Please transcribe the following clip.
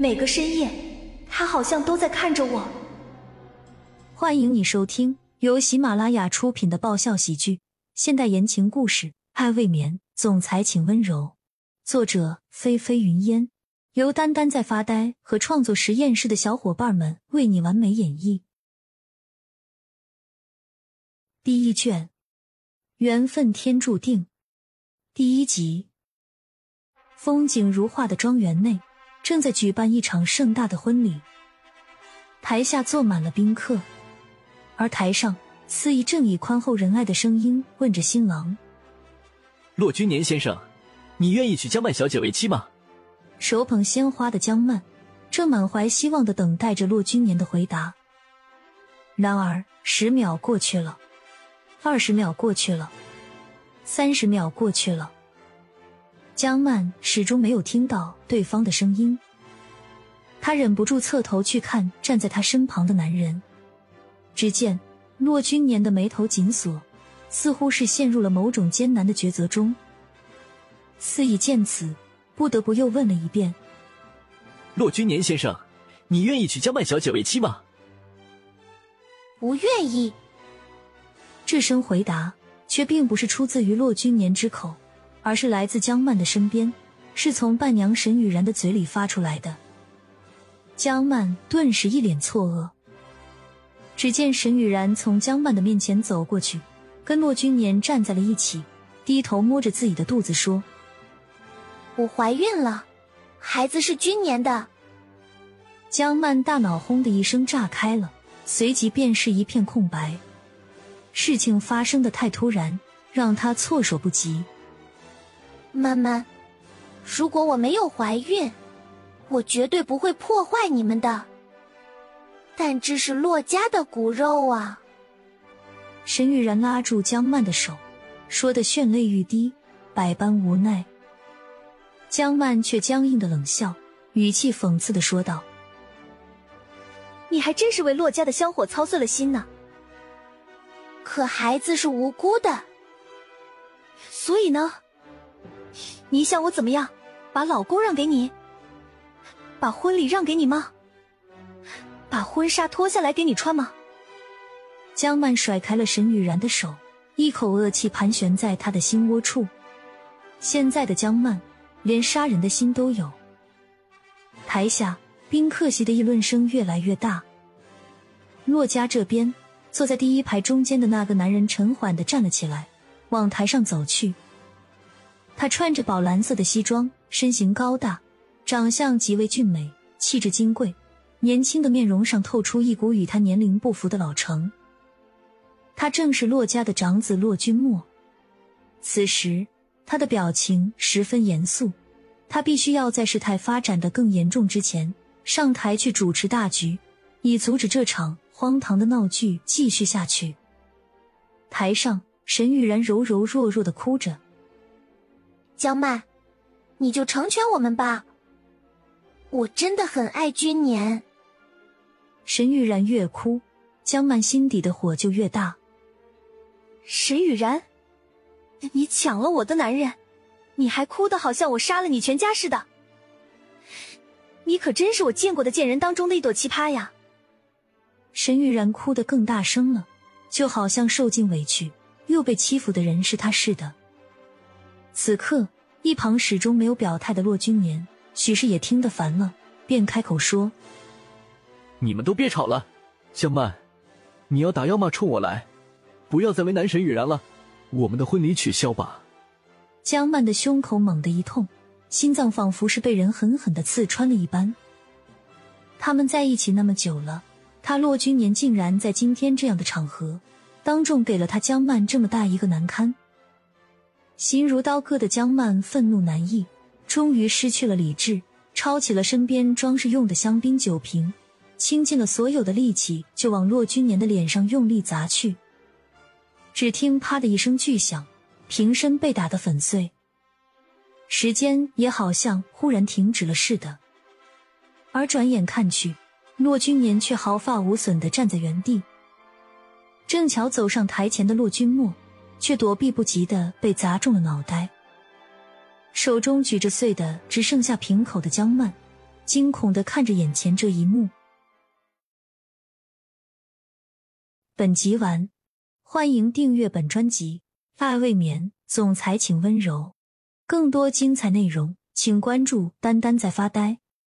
每个深夜，他好像都在看着我。欢迎你收听由喜马拉雅出品的爆笑喜剧、现代言情故事《爱未眠》，总裁请温柔。作者：菲菲云烟，由丹丹在发呆和创作实验室的小伙伴们为你完美演绎。第一卷，缘分天注定。第一集，风景如画的庄园内正在举办一场盛大的婚礼，台下坐满了宾客，而台上司仪正以宽厚仁爱的声音问着新郎：“骆君年先生，你愿意娶江曼小姐为妻吗？”手捧鲜花的江曼正满怀希望的等待着骆君年的回答。然而，十秒过去了。二十秒过去了，三十秒过去了，江曼始终没有听到对方的声音。她忍不住侧头去看站在他身旁的男人，只见骆君年的眉头紧锁，似乎是陷入了某种艰难的抉择中。司仪见此，不得不又问了一遍：“骆君年先生，你愿意娶江曼小姐为妻吗？”“不愿意。”这声回答却并不是出自于骆君年之口，而是来自江曼的身边，是从伴娘沈雨然的嘴里发出来的。江曼顿时一脸错愕。只见沈雨然从江曼的面前走过去，跟骆君年站在了一起，低头摸着自己的肚子说：“我怀孕了，孩子是君年的。”江曼大脑轰的一声炸开了，随即便是一片空白。事情发生的太突然，让她措手不及。曼曼，如果我没有怀孕，我绝对不会破坏你们的。但这是洛家的骨肉啊！沈雨然拉住江曼的手，说的绚泪欲滴，百般无奈。江曼却僵硬的冷笑，语气讽刺的说道：“你还真是为洛家的香火操碎了心呢。”可孩子是无辜的，所以呢，你想我怎么样？把老公让给你？把婚礼让给你吗？把婚纱脱下来给你穿吗？江曼甩开了沈雨然的手，一口恶气盘旋在他的心窝处。现在的江曼连杀人的心都有。台下宾客席的议论声越来越大。洛家这边。坐在第一排中间的那个男人沉缓的站了起来，往台上走去。他穿着宝蓝色的西装，身形高大，长相极为俊美，气质金贵，年轻的面容上透出一股与他年龄不符的老成。他正是骆家的长子骆君墨。此时他的表情十分严肃，他必须要在事态发展的更严重之前上台去主持大局，以阻止这场。荒唐的闹剧继续下去。台上，沈雨然柔柔弱弱的哭着：“江曼，你就成全我们吧。我真的很爱君年。”沈雨然越哭，江曼心底的火就越大。沈雨然，你抢了我的男人，你还哭得好像我杀了你全家似的。你可真是我见过的贱人当中的一朵奇葩呀！沈玉然哭得更大声了，就好像受尽委屈又被欺负的人是他似的。此刻，一旁始终没有表态的骆君年，许是也听得烦了，便开口说：“你们都别吵了，江曼，你要打要骂冲我来，不要再为难沈雨然了，我们的婚礼取消吧。”江曼的胸口猛地一痛，心脏仿佛是被人狠狠的刺穿了一般。他们在一起那么久了。他骆君年竟然在今天这样的场合，当众给了他江曼这么大一个难堪。心如刀割的江曼愤怒难抑，终于失去了理智，抄起了身边装饰用的香槟酒瓶，倾尽了所有的力气就往骆君年的脸上用力砸去。只听“啪”的一声巨响，瓶身被打得粉碎，时间也好像忽然停止了似的。而转眼看去。骆君年却毫发无损的站在原地，正巧走上台前的骆君墨却躲避不及的被砸中了脑袋，手中举着碎的只剩下瓶口的江曼，惊恐的看着眼前这一幕。本集完，欢迎订阅本专辑《爱未眠》，总裁请温柔。更多精彩内容，请关注“丹丹在发呆”。